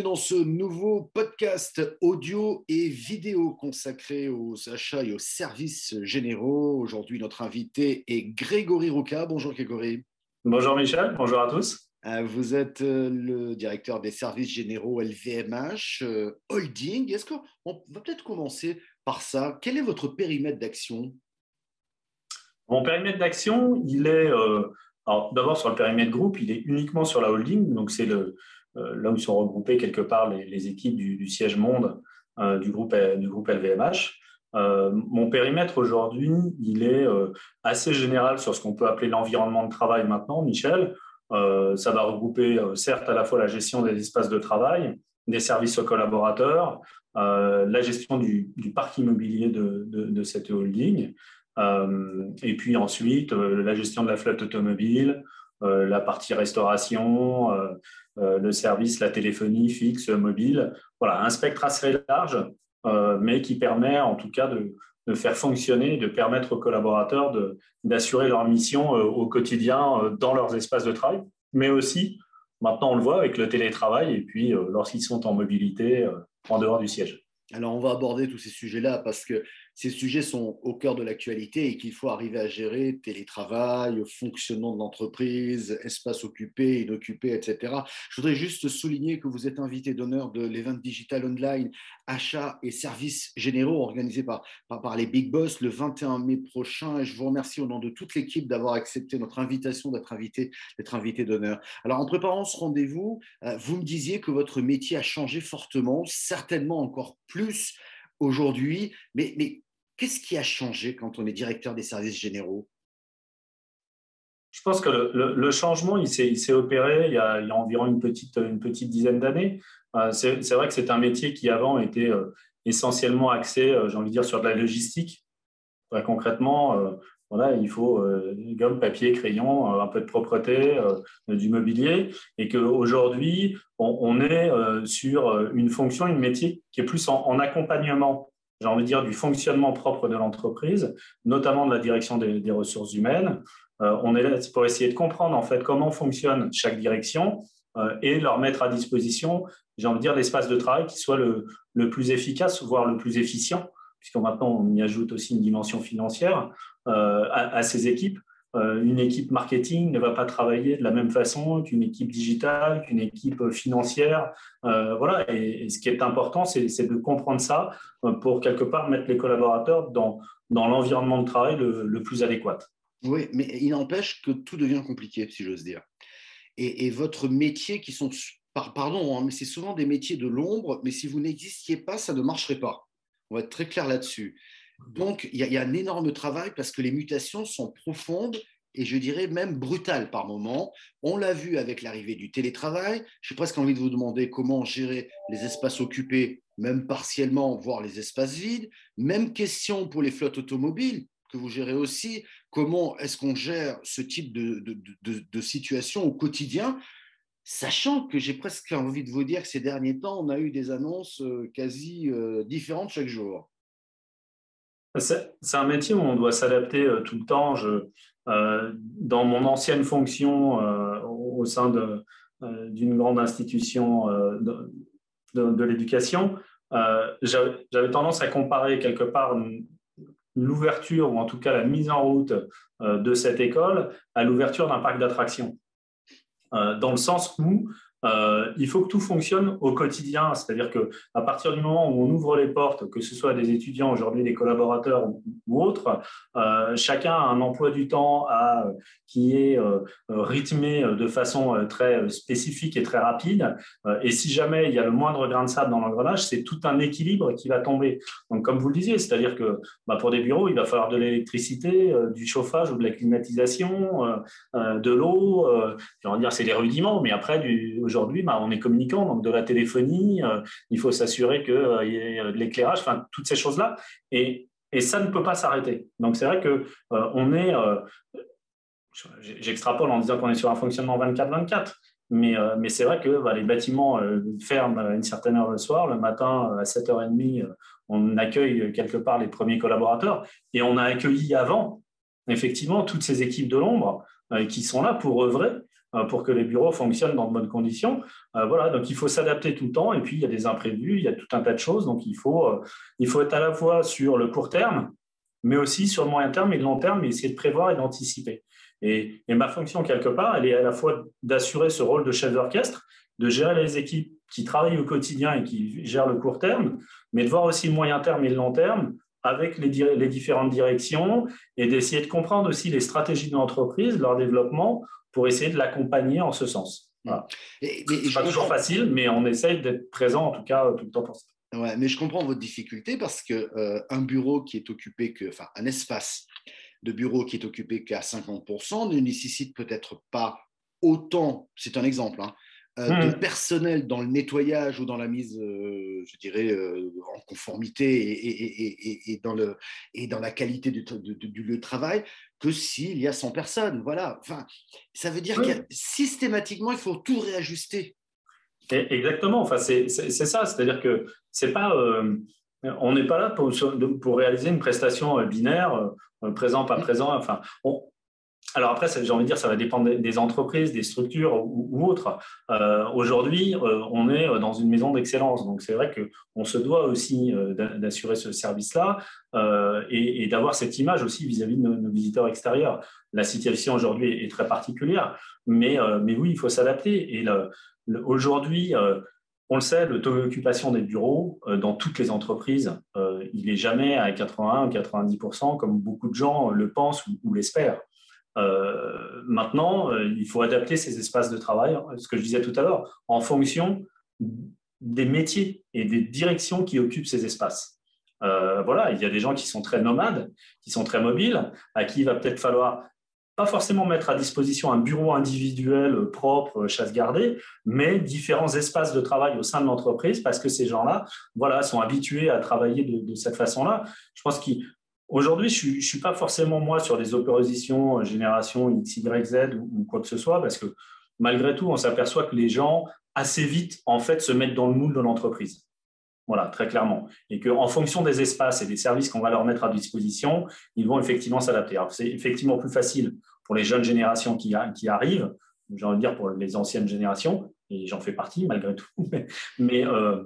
bienvenue dans ce nouveau podcast audio et vidéo consacré aux achats et aux services généraux. Aujourd'hui, notre invité est Grégory Rouca. Bonjour Grégory. Bonjour Michel, bonjour à tous. Euh, vous êtes euh, le directeur des services généraux LVMH euh, Holding. Est-ce qu'on va peut-être commencer par ça Quel est votre périmètre d'action? Mon périmètre d'action, il est, d'abord sur le périmètre groupe, il est uniquement sur la holding, donc c'est le, là où sont regroupées quelque part les, équipes du, siège monde euh, du, groupe, du groupe LVMH. Euh, mon périmètre aujourd'hui, il est assez général sur ce qu'on peut appeler l'environnement de travail maintenant, Michel. ça va regrouper certes à la fois la gestion des espaces de travail, des services aux collaborateurs, la gestion du, parc immobilier de, cette holding, et puis ensuite la gestion de la flotte automobile, la partie restauration, euh, le service, la téléphonie fixe, mobile. Voilà, un spectre assez large, euh, mais qui permet en tout cas de, faire fonctionner, de permettre aux collaborateurs d'assurer leur mission euh, au quotidien dans leurs espaces de travail, mais aussi, maintenant on le voit avec le télétravail et puis lorsqu'ils sont en mobilité en dehors du siège. Alors on va aborder tous ces sujets-là parce que ces sujets sont au cœur de l'actualité et qu'il faut arriver à gérer télétravail, fonctionnement de l'entreprise, espace occupé, inoccupé, etc. Je voudrais juste souligner que vous êtes invité d'honneur de l'event digital online achats et services généraux organisé par, par, les Big Boss le 21 mai prochain. Et je vous remercie au nom de toute l'équipe d'avoir accepté notre invitation d'être invité, d'être invité d'honneur. Alors en préparant ce rendez-vous, euh, vous me disiez que votre métier a changé fortement, certainement encore plus aujourd'hui. Mais Qu'est-ce qui a changé quand on est directeur des services généraux? Je pense que le, changement, il s'est opéré il y, a, environ une petite, une petite dizaine d'années. Euh, c'est vrai que c'est un métier qui avant était euh, essentiellement axé, euh, j'ai envie de dire, sur de la logistique. Concrètement, voilà, il faut gomme, papier, crayon, un peu de propreté, du mobilier, et qu'aujourd'hui, on, on, est sur une fonction, une métier qui est plus en accompagnement j'ai envie de dire, du fonctionnement propre de l'entreprise, notamment de la direction des, ressources humaines. Euh, on est là pour essayer de comprendre en fait comment fonctionne chaque direction euh, et leur mettre à disposition, j'ai envie de dire, l'espace de travail qui soit le, plus efficace, voire le plus efficient, puisque maintenant on y ajoute aussi une dimension financière euh, à, ces équipes. Euh, une équipe marketing ne va pas travailler de la même façon qu'une équipe digitale, qu'une équipe financière. Euh, voilà. Et, ce qui est important, c'est de comprendre ça euh, pour quelque part mettre les collaborateurs dans, dans l'environnement de travail le, plus adéquat. Oui, mais il n'empêche que tout devient compliqué, si j'ose dire. Et, votre métier, qui sont, pardon, hein, mais c'est souvent des métiers de l'ombre, mais si vous n'existiez pas, ça ne marcherait pas. On va être très clair là-dessus. Donc, il y, a un énorme travail parce que les mutations sont profondes et je dirais même brutales par moments. On l'a vu avec l'arrivée du télétravail. J'ai presque envie de vous demander comment gérer les espaces occupés, même partiellement, voire les espaces vides. Même question pour les flottes automobiles que vous gérez aussi. Comment est-ce qu'on gère ce type de, situation au quotidien? Sachant que j'ai presque envie de vous dire que ces derniers temps, on a eu des annonces euh, quasi euh, différentes chaque jour. C'est un métier où on doit s'adapter euh, tout le temps. Euh, dans mon ancienne fonction euh, au sein d'une grande institution de, de, l'éducation, j'avais tendance à comparer quelque part l'ouverture, ou en tout cas la mise en route de cette école, à l'ouverture d'un parc d'attractions. dans le sens où euh, il faut que tout fonctionne au quotidien, c'est-à-dire que à partir du moment où on ouvre les portes, que ce soit des étudiants aujourd'hui, des collaborateurs ou, autres, euh, chacun a un emploi du temps qui est euh, rythmé de façon très spécifique et très rapide. et si jamais il y a le moindre grain de sable dans l'engrenage, c'est tout un équilibre qui va tomber. Donc, comme vous le disiez, c'est-à-dire que bah, pour des bureaux, il va falloir de l'électricité, du chauffage ou de la climatisation, de l'eau. dire c'est les rudiments, mais après du aujourd'hui, bah, on est communicant, donc de la téléphonie, euh, il faut s'assurer qu'il euh, y ait euh, de l'éclairage, toutes ces choses-là. Et, ça ne peut pas s'arrêter. Donc, c'est vrai que on est, j'extrapole en disant qu'on est sur un fonctionnement 24-24. Mais, mais c'est vrai que bah, les bâtiments ferment à une certaine heure le soir. Le matin, à 7h30, on accueille quelque part les premiers collaborateurs. Et on a accueilli avant, effectivement, toutes ces équipes de l'ombre qui sont là pour œuvrer pour que les bureaux fonctionnent dans de bonnes conditions. voilà, donc il faut s'adapter tout le temps. Et puis, il y a des imprévus, il y a tout un tas de choses. Donc, il faut, il faut être à la fois sur le court terme, mais aussi sur le moyen terme et le long terme, et essayer de prévoir et d'anticiper. Et, ma fonction, quelque part, elle est à la fois d'assurer ce rôle de chef d'orchestre, de gérer les équipes qui travaillent au quotidien et qui gèrent le court terme, mais de voir aussi le moyen terme et le long terme avec les différentes directions et d'essayer de comprendre aussi les stratégies de l'entreprise, leur développement, pour essayer de l'accompagner en ce sens. Voilà. Et, mais, pas toujours facile, mais on essaye d'être présent en tout cas tout le temps pour ça. Ouais, mais je comprends votre difficulté parce que euh, un bureau qui est occupé que, enfin, un espace de bureau qui est occupé qu'à 50% ne nécessite peut-être pas autant, c'est un exemple, hein, euh, de hmm. personnel dans le nettoyage ou dans la mise, euh, je dirais, euh, en conformité et, dans le, et dans la qualité du, lieu de travail que s'il y a 100 personnes. Voilà. Enfin, ça veut dire que systématiquement, il faut tout réajuster. Exactement. Enfin, c'est ça. C'est-à-dire que c'est pas. on n'est pas là pour, pour, réaliser une prestation binaire, présent, pas présent. Enfin, on, alors après, j'ai envie de dire, ça va dépendre des entreprises, des structures ou, autres. Euh, aujourd'hui, euh, on est dans une maison d'excellence, donc c'est vrai qu'on se doit aussi euh, d'assurer ce service-là et, d'avoir cette image aussi vis-à-vis de nos, visiteurs extérieurs. La situation aujourd'hui est, très particulière, mais, mais oui, il faut s'adapter. Et aujourd'hui, on le sait, le taux d'occupation des bureaux dans toutes les entreprises, il n'est jamais à 81 ou 90% comme beaucoup de gens le pensent ou l'espèrent. Euh, maintenant, euh, il faut adapter ces espaces de travail, ce que je disais tout à l'heure, en fonction des métiers et des directions qui occupent ces espaces. Euh, voilà, il y a des gens qui sont très nomades, qui sont très mobiles, à qui il va peut-être falloir pas forcément mettre à disposition un bureau individuel propre, chasse gardée, mais différents espaces de travail au sein de l'entreprise parce que ces gens-là, voilà, sont habitués à travailler de, de cette façon-là. Je pense qu'il Aujourd'hui, je ne suis pas forcément moi sur les oppositions euh, génération X, Y, Z ou, quoi que ce soit, parce que malgré tout, on s'aperçoit que les gens, assez vite, en fait, se mettent dans le moule de l'entreprise. Voilà, très clairement. Et qu'en fonction des espaces et des services qu'on va leur mettre à disposition, ils vont effectivement s'adapter. C'est effectivement plus facile pour les jeunes générations qui, qui arrivent, j'ai envie de dire pour les anciennes générations, et j'en fais partie malgré tout. Mais, euh,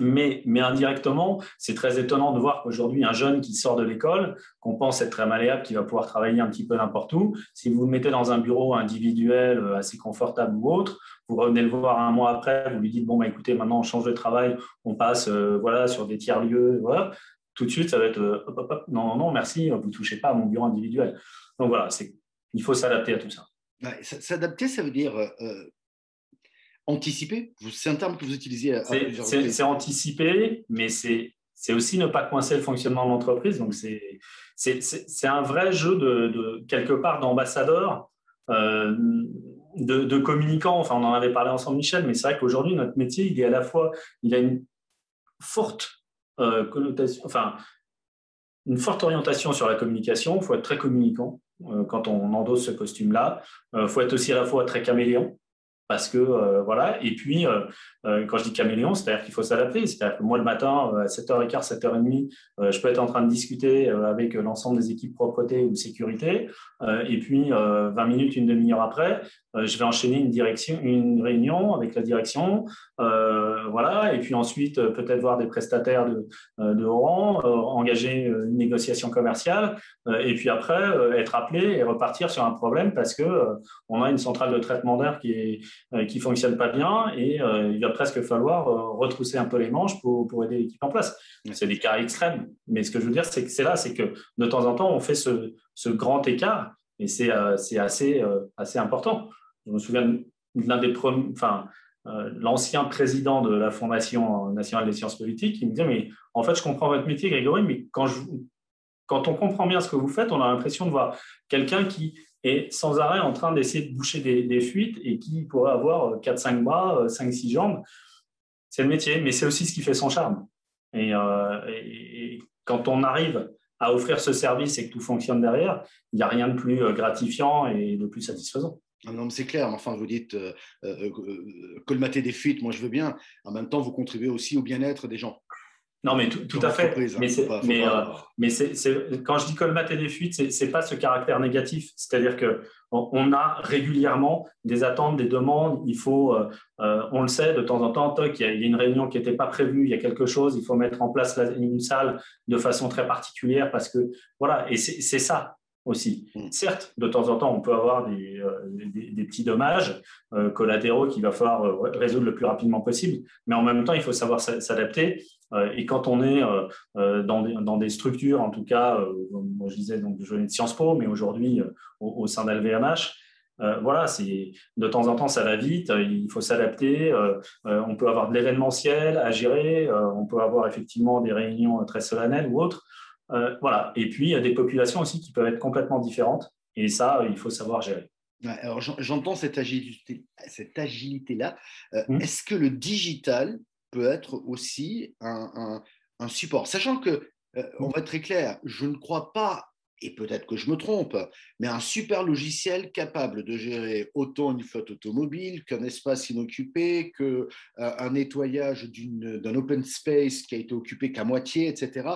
mais, indirectement, c'est très étonnant de voir qu'aujourd'hui, un jeune qui sort de l'école, qu'on pense être très malléable, qui va pouvoir travailler un petit peu n'importe où, si vous le mettez dans un bureau individuel euh, assez confortable ou autre, vous revenez le voir un mois après, vous lui dites, bon, bah, écoutez, maintenant, on change de travail, on passe euh, voilà, sur des tiers-lieux, tout de suite, ça va être, euh, non, non, non, merci, vous ne touchez pas à mon bureau individuel. Donc voilà, il faut s'adapter à tout ça. S'adapter, ça veut dire anticiper C'est un terme que vous utilisez C'est anticiper, mais c'est aussi ne pas coincer le fonctionnement de l'entreprise. Donc, c'est un vrai jeu de, quelque part d'ambassadeur, euh, de, de communicant. Enfin, on en avait parlé ensemble, Michel, mais c'est vrai qu'aujourd'hui, notre métier, il est à la fois, il a une forte euh, connotation, enfin, une forte orientation sur la communication. Il faut être très communicant euh, quand on endosse ce costume-là. Il faut être aussi à la fois très caméléon parce que euh, voilà. Et puis, euh, euh, quand je dis caméléon, c'est-à-dire qu'il faut s'adapter. C'est-à-dire que moi, le matin, à 7h15, 7h30, je peux être en train de discuter avec l'ensemble des équipes propreté ou sécurité. et puis, 20 minutes, une demi-heure après, je vais enchaîner une, direction, une réunion avec la direction. voilà. Et puis ensuite, peut-être voir des prestataires de, de haut rang, engager une négociation commerciale. et puis après, être appelé et repartir sur un problème parce que on a une centrale de traitement d'air qui est euh, qui fonctionne pas bien et euh, il va presque falloir euh, retrousser un peu les manches pour, pour aider l'équipe en place. C'est des cas extrêmes, mais ce que je veux dire, c'est que c'est là, c'est que de temps en temps, on fait ce, ce grand écart et c'est assez, assez important. Je me souviens l'un des premiers, enfin, l'ancien président de la Fondation nationale des sciences politiques, il me disait, mais en fait, je comprends votre métier, Grégory, mais quand, on comprend bien ce que vous faites, on a l'impression de voir quelqu'un qui et sans arrêt en train d'essayer de boucher des, fuites et qui pourrait avoir 4-5 bras, 5-6 jambes. C'est le métier, mais c'est aussi ce qui fait son charme. Euh, et, quand on arrive à offrir ce service et que tout fonctionne derrière, il n'y a rien de plus euh, gratifiant et de plus satisfaisant. Ah non, c'est clair. Enfin, vous dites euh, colmater des fuites, moi je veux bien. En même temps, vous contribuez aussi au bien-être des gens. Non, mais tout, à fait. Hein, mais, mais, euh, mais quand je dis colmater des fuites, ce n'est pas ce caractère négatif. C'est-à-dire qu'on on a régulièrement des attentes, des demandes. Il faut, euh, euh, on le sait, de temps en temps, il y, a, une réunion qui n'était pas prévue, il y a quelque chose, il faut mettre en place une salle de façon très particulière parce que, voilà, et c'est ça aussi. Mm. Certes, de temps en temps, on peut avoir des, euh, petits dommages euh, collatéraux qu'il va falloir euh, résoudre le plus rapidement possible, mais en même temps, il faut savoir s'adapter. et quand on est dans des, structures, en tout cas, moi je disais, donc, je venais de Sciences Po, mais aujourd'hui au, sein d'LVMH, voilà, c'est de temps en temps ça va vite, il faut s'adapter. on peut avoir de l'événementiel à gérer, on peut avoir effectivement des réunions très solennelles ou autres. Euh, voilà. Et puis, il y a des populations aussi qui peuvent être complètement différentes. Et ça, il faut savoir gérer. alors, j'entends cette agilité, cette agilité-là. Euh, mmh. Est-ce que le digital peut être aussi un, support? Sachant que, euh, on va être très clair, je ne crois pas et peut-être que je me trompe, mais un super logiciel capable de gérer autant une flotte automobile qu'un espace inoccupé, qu'un euh, nettoyage d'un open space qui a été occupé qu'à moitié, etc.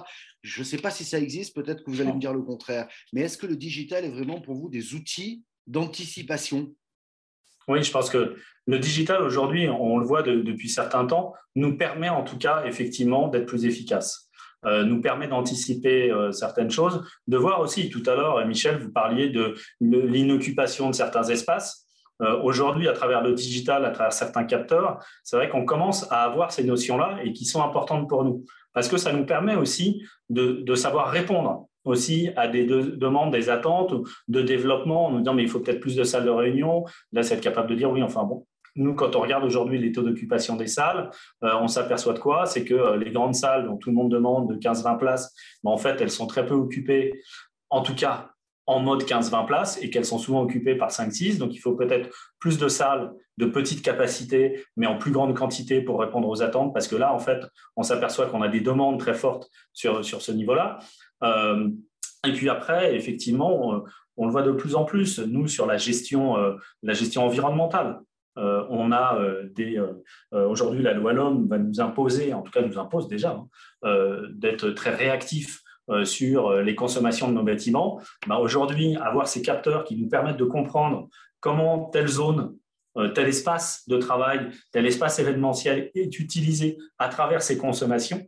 Je ne sais pas si ça existe, peut-être que vous allez me dire le contraire, mais est-ce que le digital est vraiment pour vous des outils d'anticipation? Oui, je pense que le digital aujourd'hui, on le voit depuis certains temps, nous permet en tout cas effectivement d'être plus efficace. Euh, nous permet d'anticiper euh, certaines choses, de voir aussi, tout à l'heure, Michel, vous parliez de l'inoccupation de certains espaces. Euh, aujourd'hui, à travers le digital, à travers certains capteurs, c'est vrai qu'on commence à avoir ces notions-là et qui sont importantes pour nous, parce que ça nous permet aussi de, savoir répondre aussi à des demandes, des attentes de développement, en nous disant mais il faut peut-être plus de salles de réunion. Là, c'est être capable de dire oui, enfin bon, nous, quand on regarde aujourd'hui les taux d'occupation des salles, euh, on s'aperçoit de quoi? C'est que euh, les grandes salles dont tout le monde demande de 15-20 places, en fait, elles sont très peu occupées, en tout cas en mode 15-20 places, et qu'elles sont souvent occupées par 5-6. Donc, il faut peut-être plus de salles de petite capacité, mais en plus grande quantité pour répondre aux attentes, parce que là, en fait, on s'aperçoit qu'on a des demandes très fortes sur, sur ce niveau-là. Euh, et puis après, effectivement, on, le voit de plus en plus, nous, sur la gestion, la gestion environnementale. Euh, on a euh. Euh, aujourd'hui, la loi LOM va nous imposer, en tout cas nous impose déjà, hein, d'être très réactif sur les consommations de nos bâtiments. Ben, aujourd'hui, avoir ces capteurs qui nous permettent de comprendre comment telle zone tel espace de travail, tel espace événementiel est utilisé à travers ces consommations,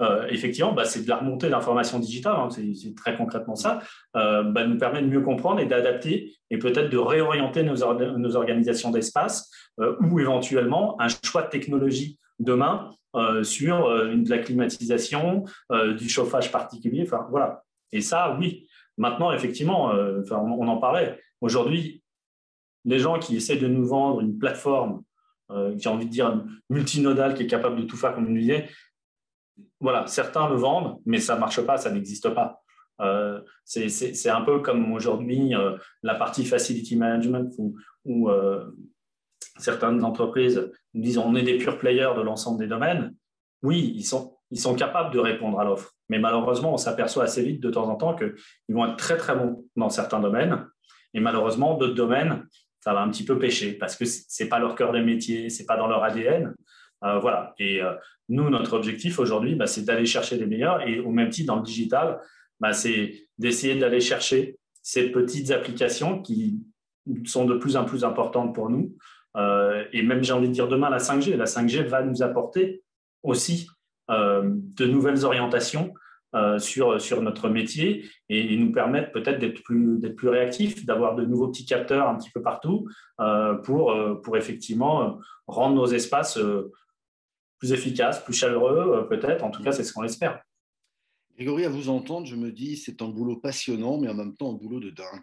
euh, effectivement, bah, c'est de la remontée d'informations digitales, hein, c'est très concrètement ça, euh, bah, nous permet de mieux comprendre et d'adapter et peut-être de réorienter nos, organisations d'espace euh, ou éventuellement un choix de technologie demain sur de la climatisation, du chauffage particulier. Voilà. Et ça, oui. Maintenant, effectivement, on, on, en parlait. Aujourd'hui, les gens qui essaient de nous vendre une plateforme qui a envie de dire multinodale, qui est capable de tout faire, comme on disait, voilà, certains le vendent, mais ça ne marche pas, ça n'existe pas. Euh, c'est un peu comme aujourd'hui euh, la partie facility management où, euh, certaines entreprises disent on est des pure players de l'ensemble des domaines. Oui, ils sont, ils sont capables de répondre à l'offre, mais malheureusement, on s'aperçoit assez vite de temps en temps qu'ils vont être très très bons dans certains domaines, et malheureusement, d'autres domaines, ça va un petit peu pêcher parce que ce n'est pas leur cœur de métier, ce n'est pas dans leur ADN. Voilà. Et nous, notre objectif aujourd'hui, bah, c'est d'aller chercher les meilleurs. Et au même titre, dans le digital, bah, c'est d'essayer d'aller chercher ces petites applications qui sont de plus en plus importantes pour nous. Euh, et même, j'ai envie de dire demain, la 5G. La 5G va nous apporter aussi euh, de nouvelles orientations euh, sur, sur notre métier et, nous permettre peut-être d'être plus, d'être plus réactifs, d'avoir de nouveaux petits capteurs un petit peu partout pour, pour effectivement rendre nos espaces plus efficace, plus chaleureux, euh, peut-être. En tout cas, c'est ce qu'on espère. Grégory, à vous entendre, je me dis, c'est un boulot passionnant, mais en même temps un boulot de dingue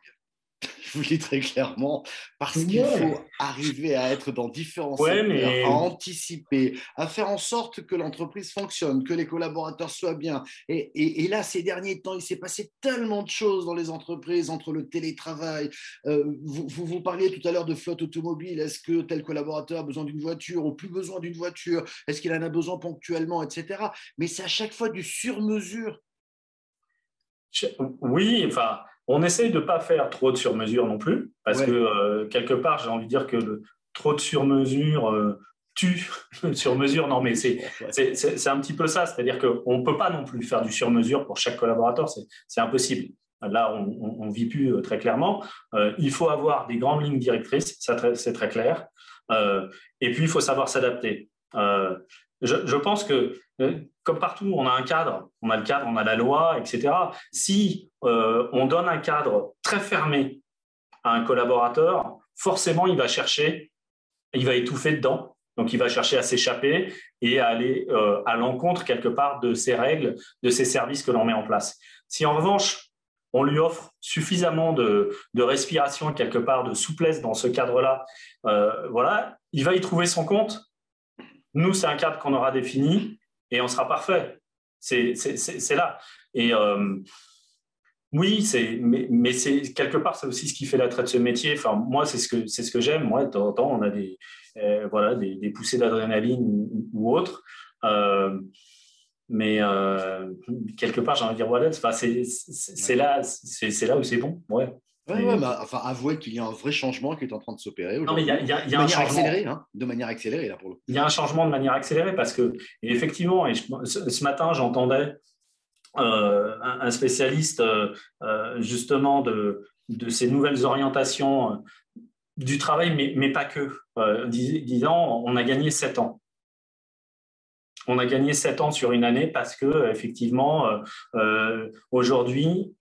je vous le dis très clairement, parce qu'il faut arriver à être dans différents secteurs, à anticiper, à faire en sorte que l'entreprise fonctionne, que les collaborateurs soient bien. Et, là, ces derniers temps, il s'est passé tellement de choses dans les entreprises entre le télétravail. Euh, vous, vous, parliez tout à l'heure de flotte automobile. Est-ce que tel collaborateur a besoin d'une voiture ou plus besoin d'une voiture? Est-ce qu'il en a besoin ponctuellement, etc. Mais c'est à chaque fois du sur-mesure. Oui, enfin, on essaye de ne pas faire trop de sur-mesure non plus, parce que euh, quelque part, j'ai envie de dire que le, trop de sur-mesure, euh, tue sur-mesure. Non, mais c'est un petit peu ça. C'est-à-dire qu'on ne peut pas non plus faire du sur-mesure pour chaque collaborateur. C'est impossible. Là, on ne vit plus très clairement. il faut avoir des grandes lignes directrices, c'est très clair. et puis, il faut savoir s'adapter. Je, pense que, comme partout, on a un cadre, on a le cadre, on a la loi, etc. Si on donne un cadre très fermé à un collaborateur, forcément, il va chercher, il va étouffer dedans. Donc, il va chercher à s'échapper et à aller euh, à l'encontre, quelque part, de ces règles, de ces services que l'on met en place. Si, en revanche, on lui offre suffisamment de, respiration, quelque part, de souplesse dans ce cadre-là, euh, voilà, il va y trouver son compte. Nous, c'est un cadre qu'on aura défini et on sera parfait. C'est là. Et euh, oui, mais, c'est quelque part, c'est aussi ce qui fait l'attrait de ce métier. Enfin, moi, c'est ce que ce que j'aime. Moi, de temps en temps, on a des euh, voilà des, poussées d'adrénaline ou, autre. Euh, mais quelque part, j'ai envie de dire voilà, c'est, là, là où c'est bon. Ouais. Ouais, ouais, enfin, avouez qu'il y a un vrai changement qui est en train de s'opérer. Non, mais il y a, y a, de un manière accélérée, hein, de manière accélérée là pour le. Il y a un changement de manière accélérée parce que effectivement, et ce matin, j'entendais euh, un spécialiste euh, euh, justement de, de, ces nouvelles orientations du travail, mais, mais pas que, disant on a gagné sept ans. On a gagné sept ans sur une année parce que effectivement, aujourd'hui,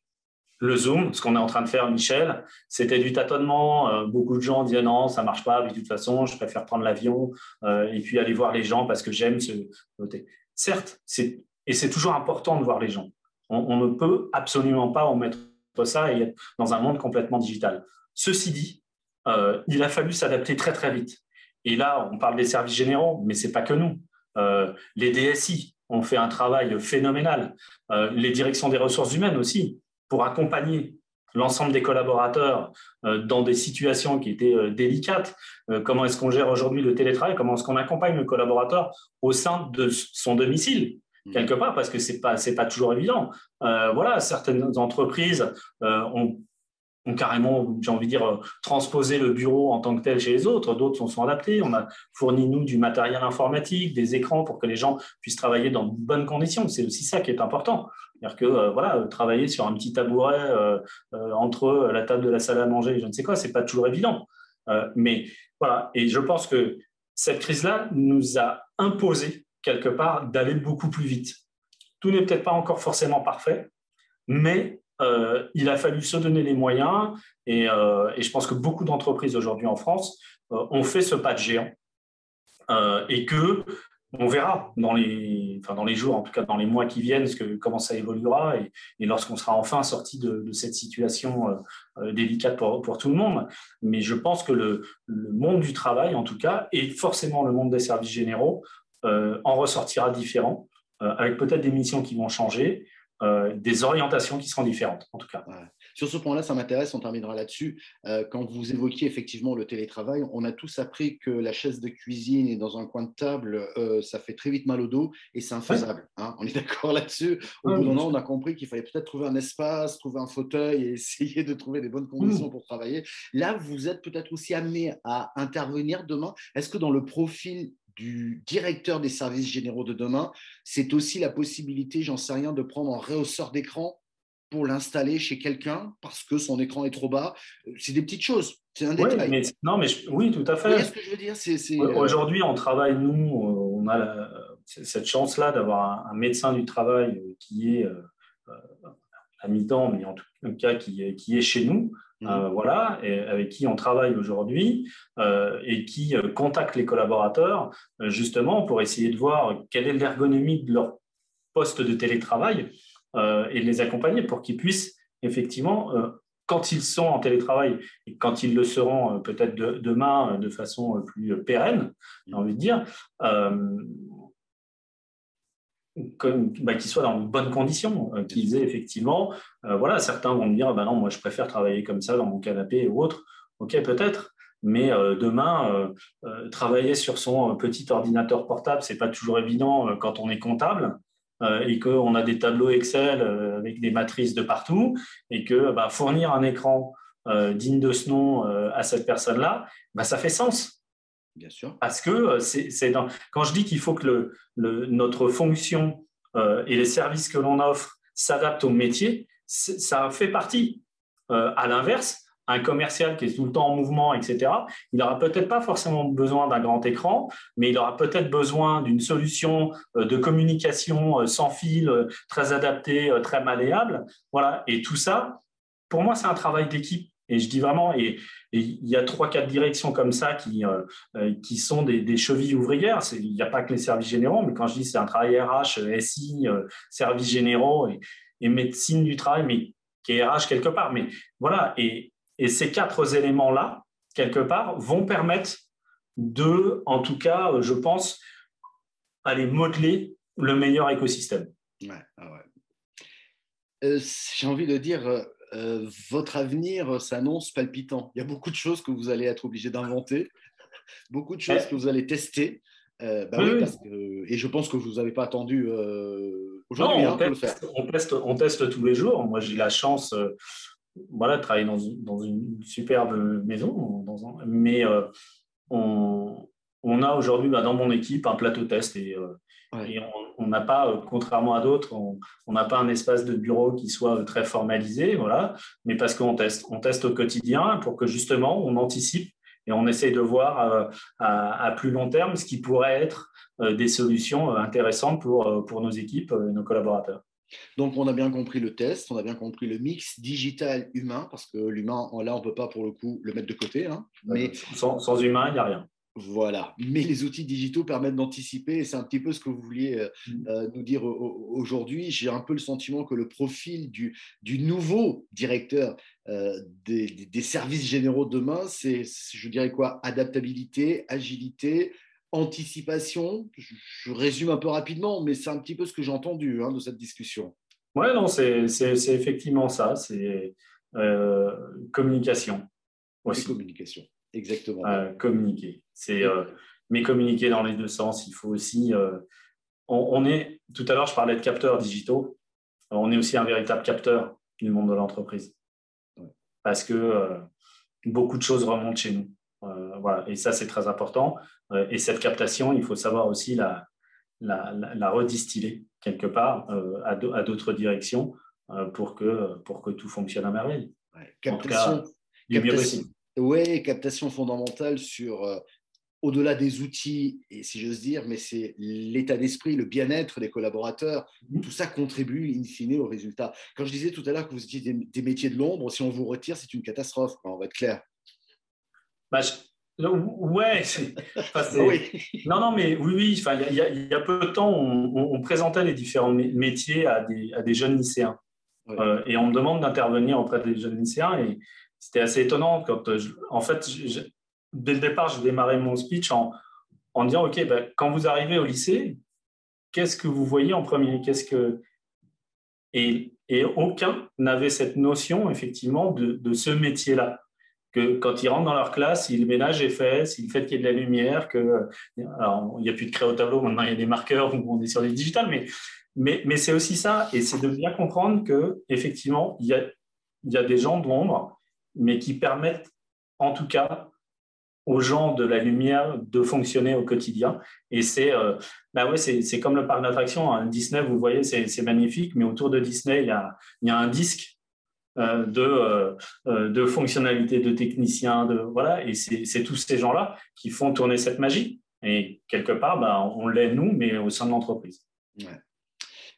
le Zoom, ce qu'on est en train de faire, Michel, c'était du tâtonnement. beaucoup de gens disaient non, ça marche pas, de toute façon, je préfère prendre l'avion et puis aller voir les gens parce que j'aime ce côté. Certes, et c'est toujours important de voir les gens. On, ne peut absolument pas omettre ça et être dans un monde complètement digital. Ceci dit, euh, il a fallu s'adapter très très vite. Et là, on parle des services généraux, mais c'est pas que nous. Euh, les DSI ont fait un travail phénoménal. Euh, les directions des ressources humaines aussi, pour accompagner l'ensemble des collaborateurs dans des situations qui étaient délicates. comment est-ce qu'on gère aujourd'hui le télétravail? Comment est-ce qu'on accompagne le collaborateur au sein de son domicile? Mm. quelque part, parce que ce n'est pas, pas toujours évident. Euh, voilà, certaines entreprises euh, ont, ont, carrément, j'ai envie de dire, euh, transposé le bureau en tant que tel chez les autres, d'autres sont, sont adaptés. On a fourni, nous, du matériel informatique, des écrans pour que les gens puissent travailler dans de bonnes conditions. C'est aussi ça qui est important. C'est-à-dire que voilà, travailler sur un petit tabouret entre la table de la salle à manger et je ne sais quoi, c'est pas toujours évident. mais voilà, et je pense que cette crise-là nous a imposé quelque part, d'aller beaucoup plus vite. Tout n'est peut-être pas encore forcément parfait, mais euh, il a fallu se donner les moyens, et, euh, je pense que beaucoup d'entreprises aujourd'hui en France euh, ont fait ce pas de géant, et que on verra dans les, enfin dans les jours, en tout cas dans les mois qui viennent, ce que, comment ça évoluera et, lorsqu'on sera enfin sorti de, cette situation délicate pour, tout le monde. Mais je pense que le, monde du travail, en tout cas, et forcément le monde des services généraux, euh, en ressortira différent, euh, avec peut-être des missions qui vont changer, euh, des orientations qui seront différentes, en tout cas. Sur ce point-là, ça m'intéresse, on terminera là-dessus. quand vous évoquiez effectivement le télétravail, on a tous appris que la chaise de cuisine et dans un coin de table, ça fait très vite mal au dos et c'est infaisable. Hein. on est d'accord là-dessus. Au bout d'un moment, on a compris qu'il fallait peut-être trouver un espace, trouver un fauteuil et essayer de trouver des bonnes conditions mmh. pour travailler. Là, vous êtes peut-être aussi amené à intervenir demain. Est-ce que dans le profil du directeur des services généraux de demain, c'est aussi la possibilité, j'en sais rien, de prendre un rehausseur d'écran pour l'installer chez quelqu'un parce que son écran est trop bas. C'est des petites choses. C'est un détail. non, mais oui, tout à fait. ce que je veux dire Aujourd'hui, on travaille, nous, on a cette chance-là d'avoir un, médecin du travail qui est euh, à mi-temps, mais en tout cas qui, qui est chez nous. Euh, mhm. voilà, et avec qui on travaille aujourd'hui euh, et qui euh, contacte les collaborateurs justement pour essayer de voir quelle est l'ergonomie de leur poste de télétravail et de les accompagner pour qu'ils puissent effectivement, quand ils sont en télétravail et quand ils le seront peut-être demain de façon plus pérenne, j'ai envie de dire, bah, qu'ils soient dans de bonnes conditions, euh, qu'ils aient effectivement, euh, voilà, certains vont me dire, bah non, moi je préfère travailler comme ça dans mon canapé ou autre. Ok, peut-être, mais euh, demain, travailler sur son petit ordinateur portable, c'est pas toujours évident quand on est comptable et qu'on a des tableaux Excel avec des matrices de partout et que bah, fournir un écran digne de ce nom à cette personne-là, bah, ça fait sens. Bien sûr. Parce que c'est dans... quand je dis qu'il faut que le, notre fonction et les services que l'on offre s'adaptent au métier, ça fait partie. à l'inverse, un commercial qui est tout le temps en mouvement, etc., il n'aura peut-être pas forcément besoin d'un grand écran, mais il aura peut-être besoin d'une solution euh, de communication euh, sans fil, euh, très adaptée, très malléable. Voilà. Et tout ça, pour moi, c'est un travail d'équipe. Et je dis vraiment, et, il y a trois, quatre directions comme ça qui, qui sont des, chevilles ouvrières. Il n'y a pas que les services généraux, mais quand je dis c'est un travail RH, SI, services généraux et, et médecine du travail, mais qui est RH quelque part. Mais voilà, et, et ces quatre éléments-là, quelque part, vont permettre de, en tout cas, je pense, aller modeler le meilleur écosystème. Ouais, euh, J'ai envie de dire, euh, euh, votre avenir s'annonce palpitant. Il y a beaucoup de choses que vous allez être obligé d'inventer, beaucoup de choses que vous allez tester. Bah et je pense que vous n'avez pas attendu aujourd'hui hein. On teste, on teste tous les jours. Moi, j'ai la chance voilà, travailler dans, dans, une superbe maison, mais euh, on, on, a aujourd'hui bah, dans mon équipe un plateau test et, euh, on n'a pas, euh, contrairement à d'autres, on n'a pas un espace de bureau qui soit très formalisé, voilà, mais parce qu'on teste, on teste au quotidien pour que justement on anticipe et on essaye de voir à, à, plus long terme ce qui pourrait être des solutions intéressantes pour, pour nos équipes et nos collaborateurs. Donc, on a bien compris le test, on a bien compris le mix digital-humain, parce que l'humain, là, on ne peut pas pour le coup le mettre de côté. Hein, mais sans, humain, il n'y a rien. Voilà. Mais les outils digitaux permettent d'anticiper, et c'est un petit peu ce que vous vouliez euh, mm. euh, nous dire aujourd'hui. J'ai un peu le sentiment que le profil du, nouveau directeur euh, des, des, services généraux demain, c'est, je dirais quoi, adaptabilité, agilité, anticipation. Je, résume un peu rapidement, mais c'est un petit peu ce que j'ai entendu hein, de cette discussion. Oui, non, c'est effectivement ça. C'est euh, communication aussi. communication, exactement. Euh, communiquer. C'est euh, mais communiquer dans les deux sens. Il faut aussi. On, est tout à l'heure, je parlais de capteurs digitaux. On est aussi un véritable capteur du monde de l'entreprise parce que beaucoup de choses remontent chez nous. Voilà. Et ça, c'est très important. Euh, et cette captation, il faut savoir aussi la, la, redistiller quelque part euh, à d'autres directions euh, pour, que, pour que tout fonctionne à merveille. captation, Oui, captation fondamentale sur, au-delà des outils, et si j'ose dire, mais c'est l'état d'esprit, le bien-être des collaborateurs. Mm-hmm. Tout ça contribue in fine au résultat. Quand je disais tout à l'heure que vous étiez des, métiers de l'ombre, si on vous retire, c'est une catastrophe, on va être clair. Bah, Ouais, non, non, mais oui, oui. Enfin, il y, a peu de temps, on, présentait les différents métiers à des, à des jeunes lycéens, euh, et on me demande d'intervenir auprès des jeunes lycéens, et c'était assez étonnant quand, en fait, dès le départ, je démarrais mon speech en, en disant, ok, ben, quand vous arrivez au lycée, qu'est-ce que vous voyez en premier? Qu'est-ce que et, et aucun n'avait cette notion effectivement de, de ce métier-là que quand ils rentrent dans leur classe, si le ménage est fait, si le fait qu'il y ait de la lumière, que alors, il n'y a plus de créer au tableau, maintenant il y a des marqueurs, on est sur les digital, mais, mais, mais c'est aussi ça, et c'est de bien comprendre que effectivement il y a, y a des gens de l'ombre, mais qui permettent en tout cas aux gens de la lumière de fonctionner au quotidien. Et c'est euh, bah ouais, comme le parc d'attractions. Hein. Disney, vous voyez, c'est magnifique, mais autour de Disney, il y a, il y a un disque de, euh, euh, de fonctionnalités, de techniciens, de, voilà, et c'est tous ces gens-là qui font tourner cette magie. Et quelque part, ben, on l'est nous, mais au sein de l'entreprise.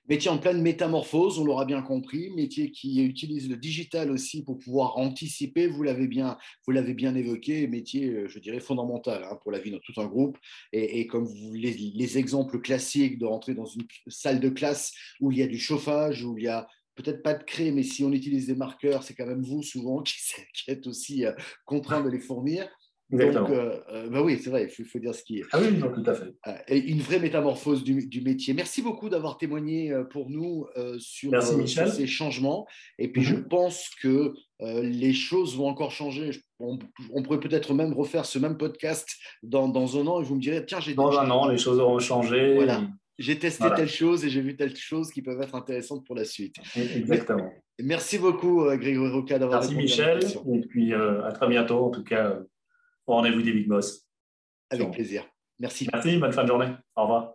Métier en pleine métamorphose, on l'aura bien compris. Métier qui utilise le digital aussi pour pouvoir anticiper. Vous l'avez bien, bien évoqué. Métier, je dirais fondamental hein, pour la vie de tout un groupe. Et, comme vous, les, les, exemples classiques de rentrer dans une salle de classe où il y a du chauffage, où il y a peut-être pas de créer, mais si on utilise des marqueurs, c'est quand même vous souvent qui, êtes aussi euh, contraint de les fournir. Donc, euh, euh, bah oui, c'est vrai, il faut, dire ce qui est. Ah oui, tout à fait. une vraie métamorphose du, métier. Merci beaucoup d'avoir témoigné pour nous sur, ces changements. Et puis, je mhm. pense que les choses vont encore changer. On, pourrait peut-être même refaire ce même podcast dans, dans, un an et vous me direz, tiens, j'ai... Dans un an, les choses auront changé. Voilà j'ai testé telle chose et j'ai vu telle chose qui peuvent être intéressantes pour la suite. Exactement. Merci beaucoup, euh, Grégory Roca, d'avoir Merci, Michel. Et puis, euh, à très bientôt, en tout cas, au rendez-vous des Big Boss. Avec plaisir. Merci. Merci, bonne fin de journée. Au revoir.